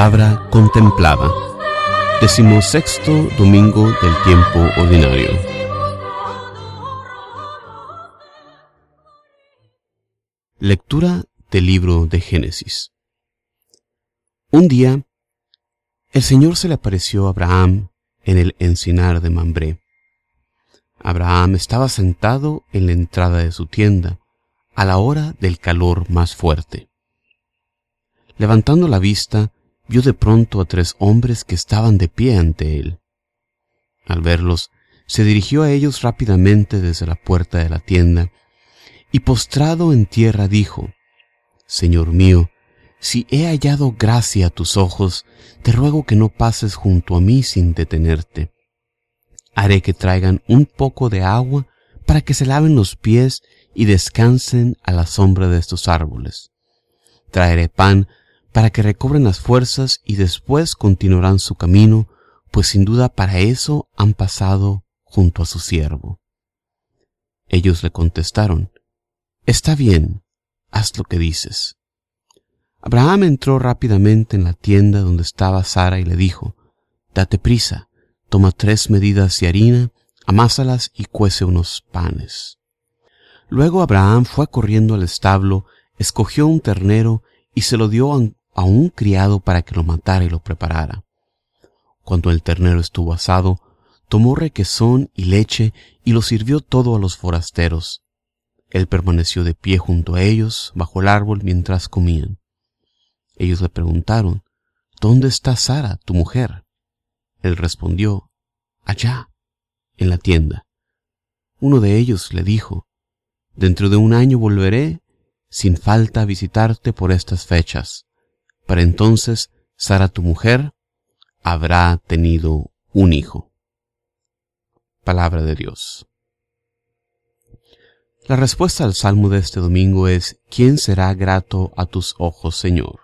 palabra contemplada. Decimosexto domingo del tiempo ordinario. Lectura del libro de Génesis. Un día, el Señor se le apareció a Abraham en el encinar de Mambré. Abraham estaba sentado en la entrada de su tienda a la hora del calor más fuerte. Levantando la vista, vio de pronto a tres hombres que estaban de pie ante él. Al verlos, se dirigió a ellos rápidamente desde la puerta de la tienda, y postrado en tierra dijo, Señor mío, si he hallado gracia a tus ojos, te ruego que no pases junto a mí sin detenerte. Haré que traigan un poco de agua para que se laven los pies y descansen a la sombra de estos árboles. Traeré pan para que recobren las fuerzas y después continuarán su camino, pues sin duda para eso han pasado junto a su siervo. Ellos le contestaron, Está bien, haz lo que dices. Abraham entró rápidamente en la tienda donde estaba Sara y le dijo, Date prisa, toma tres medidas de harina, amásalas y cuece unos panes. Luego Abraham fue corriendo al establo, escogió un ternero y se lo dio a un criado para que lo matara y lo preparara. Cuando el ternero estuvo asado, tomó requesón y leche y lo sirvió todo a los forasteros. Él permaneció de pie junto a ellos, bajo el árbol, mientras comían. Ellos le preguntaron, ¿Dónde está Sara, tu mujer? Él respondió, Allá, en la tienda. Uno de ellos le dijo, Dentro de un año volveré sin falta a visitarte por estas fechas. Para entonces Sara tu mujer habrá tenido un hijo. Palabra de Dios. La respuesta al salmo de este domingo es, ¿quién será grato a tus ojos, Señor?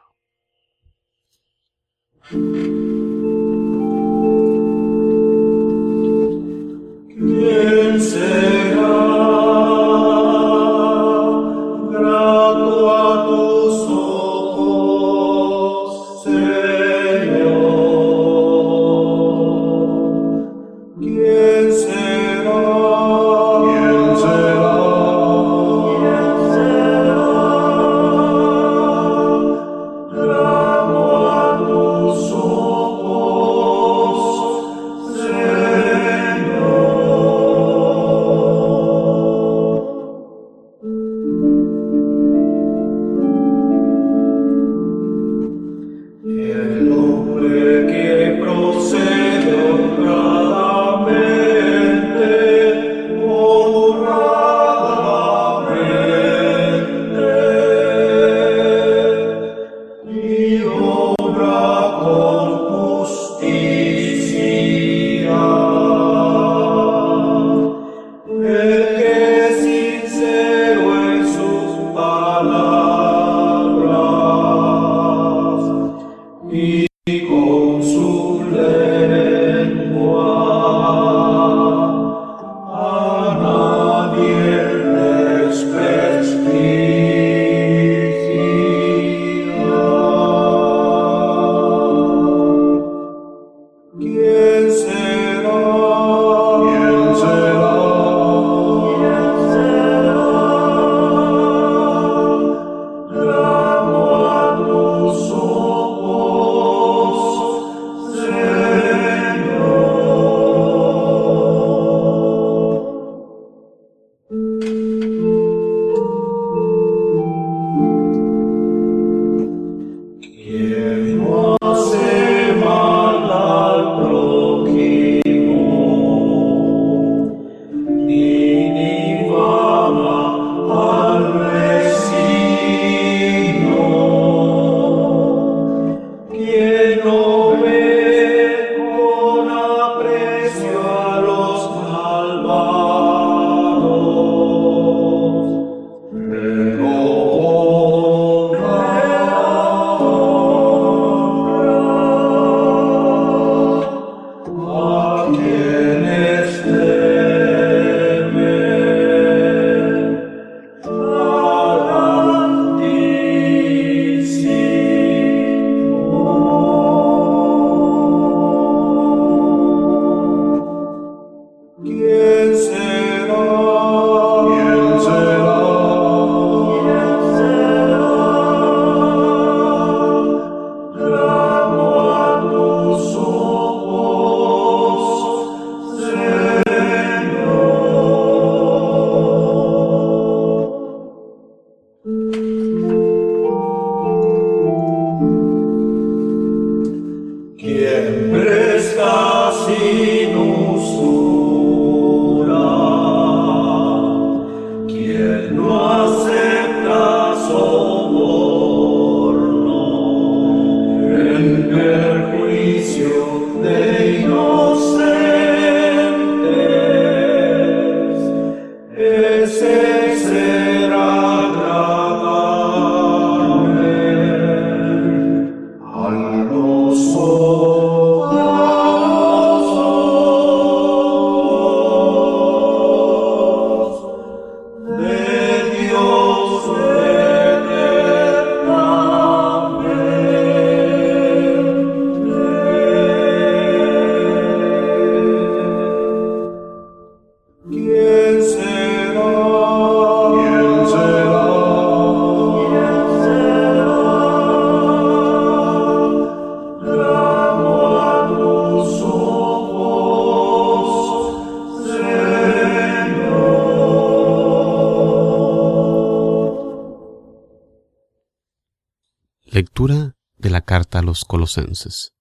Los colosenses.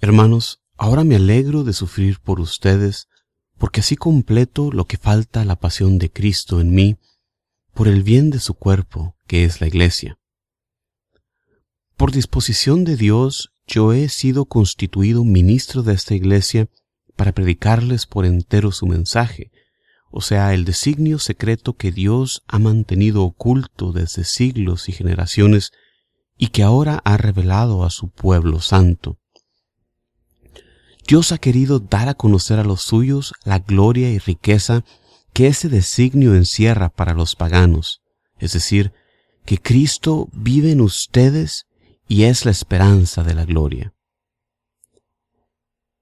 Hermanos, ahora me alegro de sufrir por ustedes, porque así completo lo que falta la pasión de Cristo en mí, por el bien de su cuerpo, que es la Iglesia. Por disposición de Dios, yo he sido constituido ministro de esta Iglesia para predicarles por entero su mensaje, o sea, el designio secreto que Dios ha mantenido oculto desde siglos y generaciones y que ahora ha revelado a su pueblo santo. Dios ha querido dar a conocer a los suyos la gloria y riqueza que ese designio encierra para los paganos, es decir, que Cristo vive en ustedes y es la esperanza de la gloria.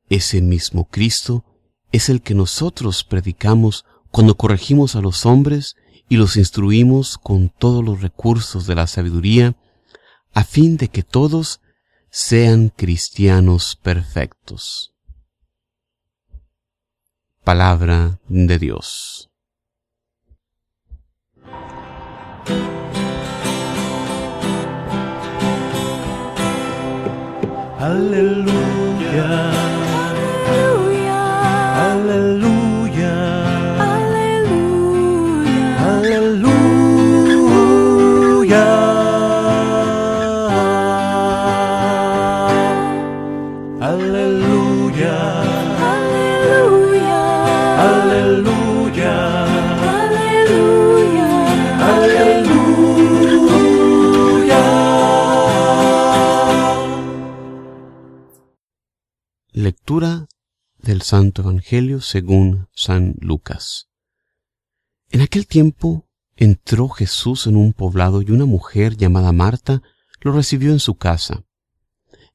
Ese mismo Cristo es el que nosotros predicamos cuando corregimos a los hombres y los instruimos con todos los recursos de la sabiduría a fin de que todos sean cristianos perfectos. Palabra de Dios. Aleluya. Santo Evangelio según San Lucas. En aquel tiempo entró Jesús en un poblado y una mujer llamada Marta lo recibió en su casa.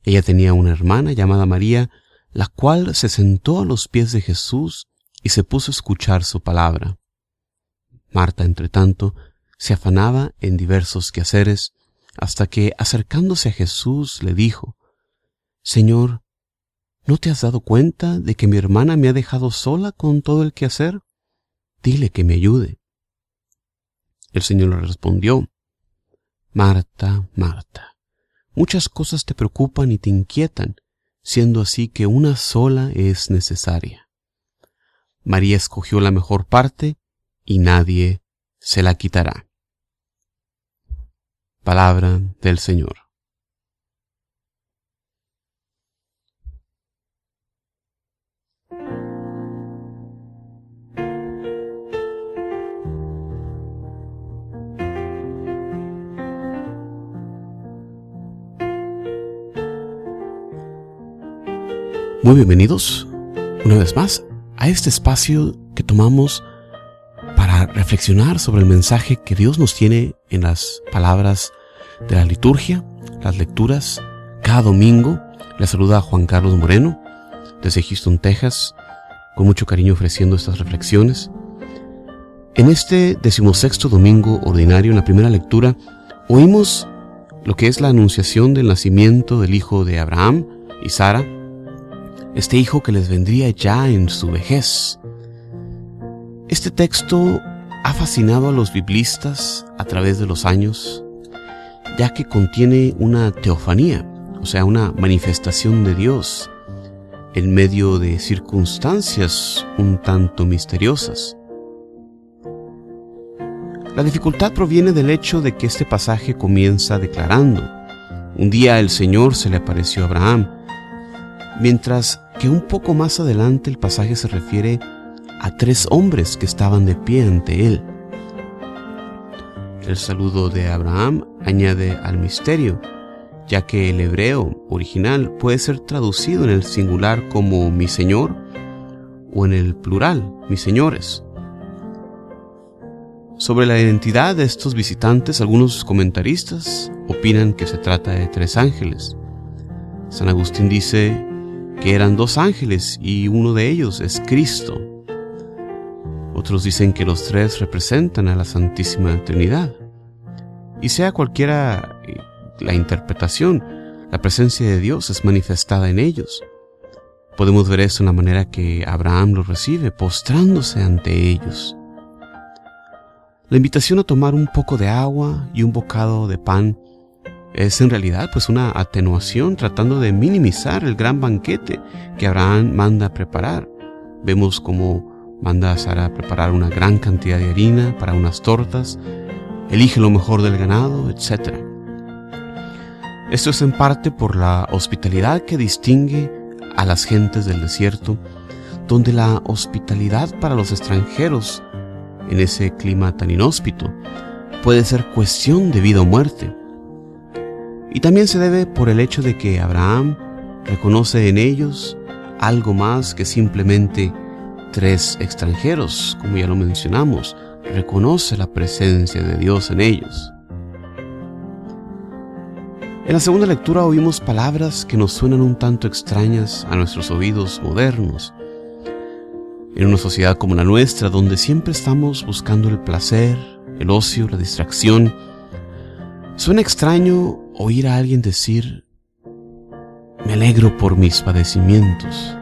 Ella tenía una hermana llamada María, la cual se sentó a los pies de Jesús y se puso a escuchar su palabra. Marta, entre tanto, se afanaba en diversos quehaceres, hasta que, acercándose a Jesús, le dijo, Señor, ¿No te has dado cuenta de que mi hermana me ha dejado sola con todo el quehacer? Dile que me ayude. El Señor le respondió, Marta, Marta, muchas cosas te preocupan y te inquietan, siendo así que una sola es necesaria. María escogió la mejor parte y nadie se la quitará. Palabra del Señor. Muy bienvenidos una vez más a este espacio que tomamos para reflexionar sobre el mensaje que Dios nos tiene en las palabras de la liturgia, las lecturas. Cada domingo le saluda Juan Carlos Moreno desde Houston, Texas, con mucho cariño ofreciendo estas reflexiones. En este decimosexto domingo ordinario, en la primera lectura, oímos lo que es la anunciación del nacimiento del hijo de Abraham y Sara, este hijo que les vendría ya en su vejez. Este texto ha fascinado a los biblistas a través de los años, ya que contiene una teofanía, o sea, una manifestación de Dios en medio de circunstancias un tanto misteriosas. La dificultad proviene del hecho de que este pasaje comienza declarando, un día el Señor se le apareció a Abraham, mientras que un poco más adelante el pasaje se refiere a tres hombres que estaban de pie ante él. El saludo de Abraham añade al misterio, ya que el hebreo original puede ser traducido en el singular como mi Señor o en el plural, mis señores. Sobre la identidad de estos visitantes, algunos comentaristas opinan que se trata de tres ángeles. San Agustín dice que eran dos ángeles y uno de ellos es Cristo. Otros dicen que los tres representan a la Santísima Trinidad. Y sea cualquiera eh, la interpretación, la presencia de Dios es manifestada en ellos. Podemos ver eso en la manera que Abraham los recibe, postrándose ante ellos. La invitación a tomar un poco de agua y un bocado de pan es en realidad pues una atenuación tratando de minimizar el gran banquete que Abraham manda preparar. Vemos cómo manda a Sara a preparar una gran cantidad de harina para unas tortas, elige lo mejor del ganado, etc. Esto es en parte por la hospitalidad que distingue a las gentes del desierto, donde la hospitalidad para los extranjeros en ese clima tan inhóspito puede ser cuestión de vida o muerte. Y también se debe por el hecho de que Abraham reconoce en ellos algo más que simplemente tres extranjeros, como ya lo mencionamos, reconoce la presencia de Dios en ellos. En la segunda lectura oímos palabras que nos suenan un tanto extrañas a nuestros oídos modernos. En una sociedad como la nuestra, donde siempre estamos buscando el placer, el ocio, la distracción, suena extraño oír a alguien decir, me alegro por mis padecimientos.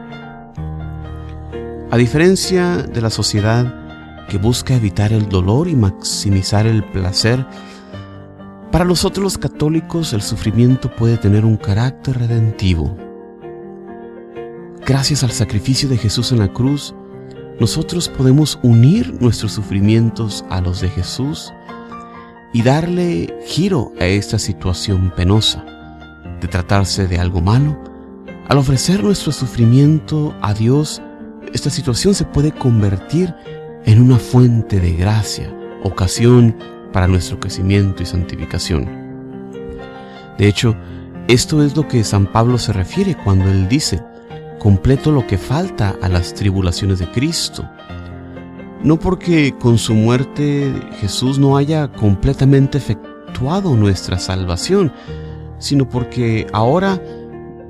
A diferencia de la sociedad que busca evitar el dolor y maximizar el placer, para nosotros los católicos el sufrimiento puede tener un carácter redentivo. Gracias al sacrificio de Jesús en la cruz, nosotros podemos unir nuestros sufrimientos a los de Jesús y darle giro a esta situación penosa. De tratarse de algo malo, al ofrecer nuestro sufrimiento a Dios, esta situación se puede convertir en una fuente de gracia, ocasión para nuestro crecimiento y santificación. De hecho, esto es lo que San Pablo se refiere cuando él dice, completo lo que falta a las tribulaciones de Cristo no porque con su muerte Jesús no haya completamente efectuado nuestra salvación, sino porque ahora,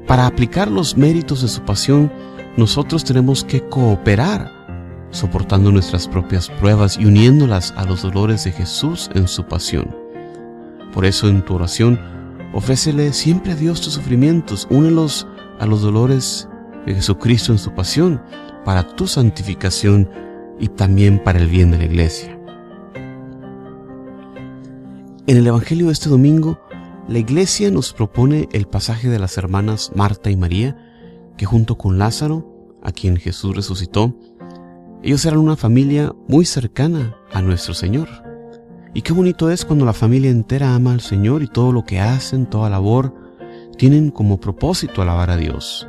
para aplicar los méritos de su pasión, nosotros tenemos que cooperar, soportando nuestras propias pruebas y uniéndolas a los dolores de Jesús en su pasión. Por eso en tu oración, ofrécele siempre a Dios tus sufrimientos, únelos a los dolores de Jesucristo en su pasión, para tu santificación y también para el bien de la iglesia. En el Evangelio de este domingo, la iglesia nos propone el pasaje de las hermanas Marta y María, que junto con Lázaro, a quien Jesús resucitó, ellos eran una familia muy cercana a nuestro Señor. Y qué bonito es cuando la familia entera ama al Señor y todo lo que hacen, toda labor, tienen como propósito alabar a Dios.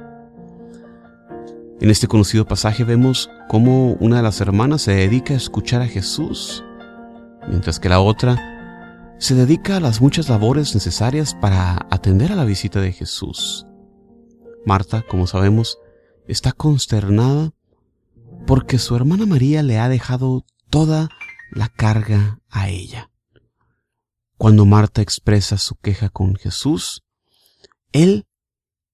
En este conocido pasaje vemos cómo una de las hermanas se dedica a escuchar a Jesús, mientras que la otra se dedica a las muchas labores necesarias para atender a la visita de Jesús. Marta, como sabemos, está consternada porque su hermana María le ha dejado toda la carga a ella. Cuando Marta expresa su queja con Jesús, él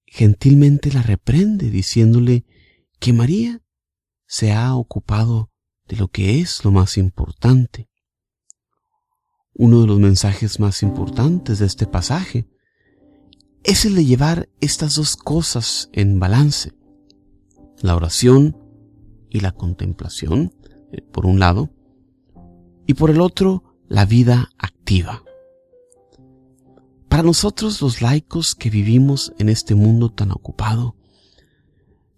gentilmente la reprende diciéndole que María se ha ocupado de lo que es lo más importante. Uno de los mensajes más importantes de este pasaje es el de llevar estas dos cosas en balance, la oración y la contemplación, eh, por un lado, y por el otro la vida activa. Para nosotros los laicos que vivimos en este mundo tan ocupado,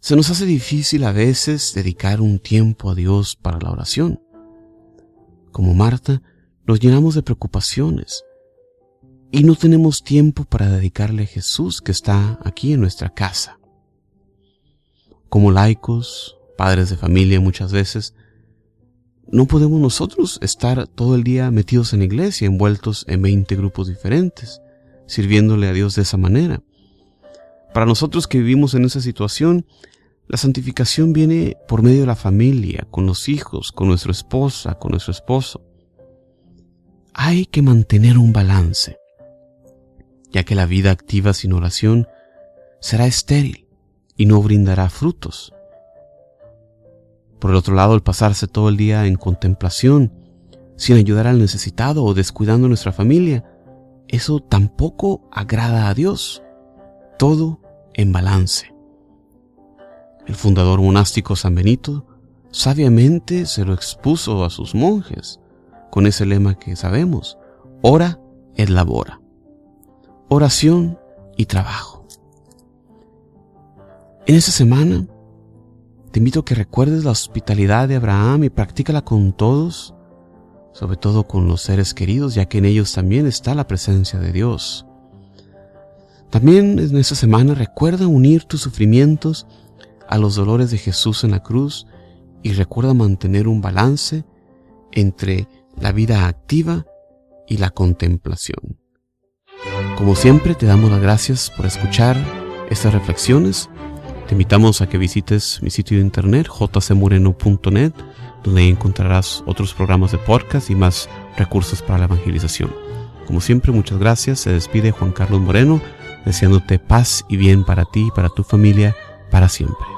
se nos hace difícil a veces dedicar un tiempo a Dios para la oración. Como Marta, nos llenamos de preocupaciones y no tenemos tiempo para dedicarle a Jesús que está aquí en nuestra casa. Como laicos, padres de familia muchas veces, no podemos nosotros estar todo el día metidos en iglesia, envueltos en 20 grupos diferentes, sirviéndole a Dios de esa manera. Para nosotros que vivimos en esa situación, la santificación viene por medio de la familia, con los hijos, con nuestra esposa, con nuestro esposo. Hay que mantener un balance, ya que la vida activa sin oración será estéril y no brindará frutos. Por el otro lado, el pasarse todo el día en contemplación, sin ayudar al necesitado o descuidando nuestra familia, eso tampoco agrada a Dios. Todo en balance. El fundador monástico San Benito sabiamente se lo expuso a sus monjes con ese lema que sabemos, ora et labora. Oración y trabajo. En esta semana te invito a que recuerdes la hospitalidad de Abraham y practícala con todos, sobre todo con los seres queridos, ya que en ellos también está la presencia de Dios. También en esta semana recuerda unir tus sufrimientos a los dolores de Jesús en la cruz y recuerda mantener un balance entre la vida activa y la contemplación. Como siempre, te damos las gracias por escuchar estas reflexiones te invitamos a que visites mi sitio de internet jcmoreno.net, donde encontrarás otros programas de podcast y más recursos para la evangelización. Como siempre, muchas gracias. Se despide Juan Carlos Moreno, deseándote paz y bien para ti y para tu familia para siempre.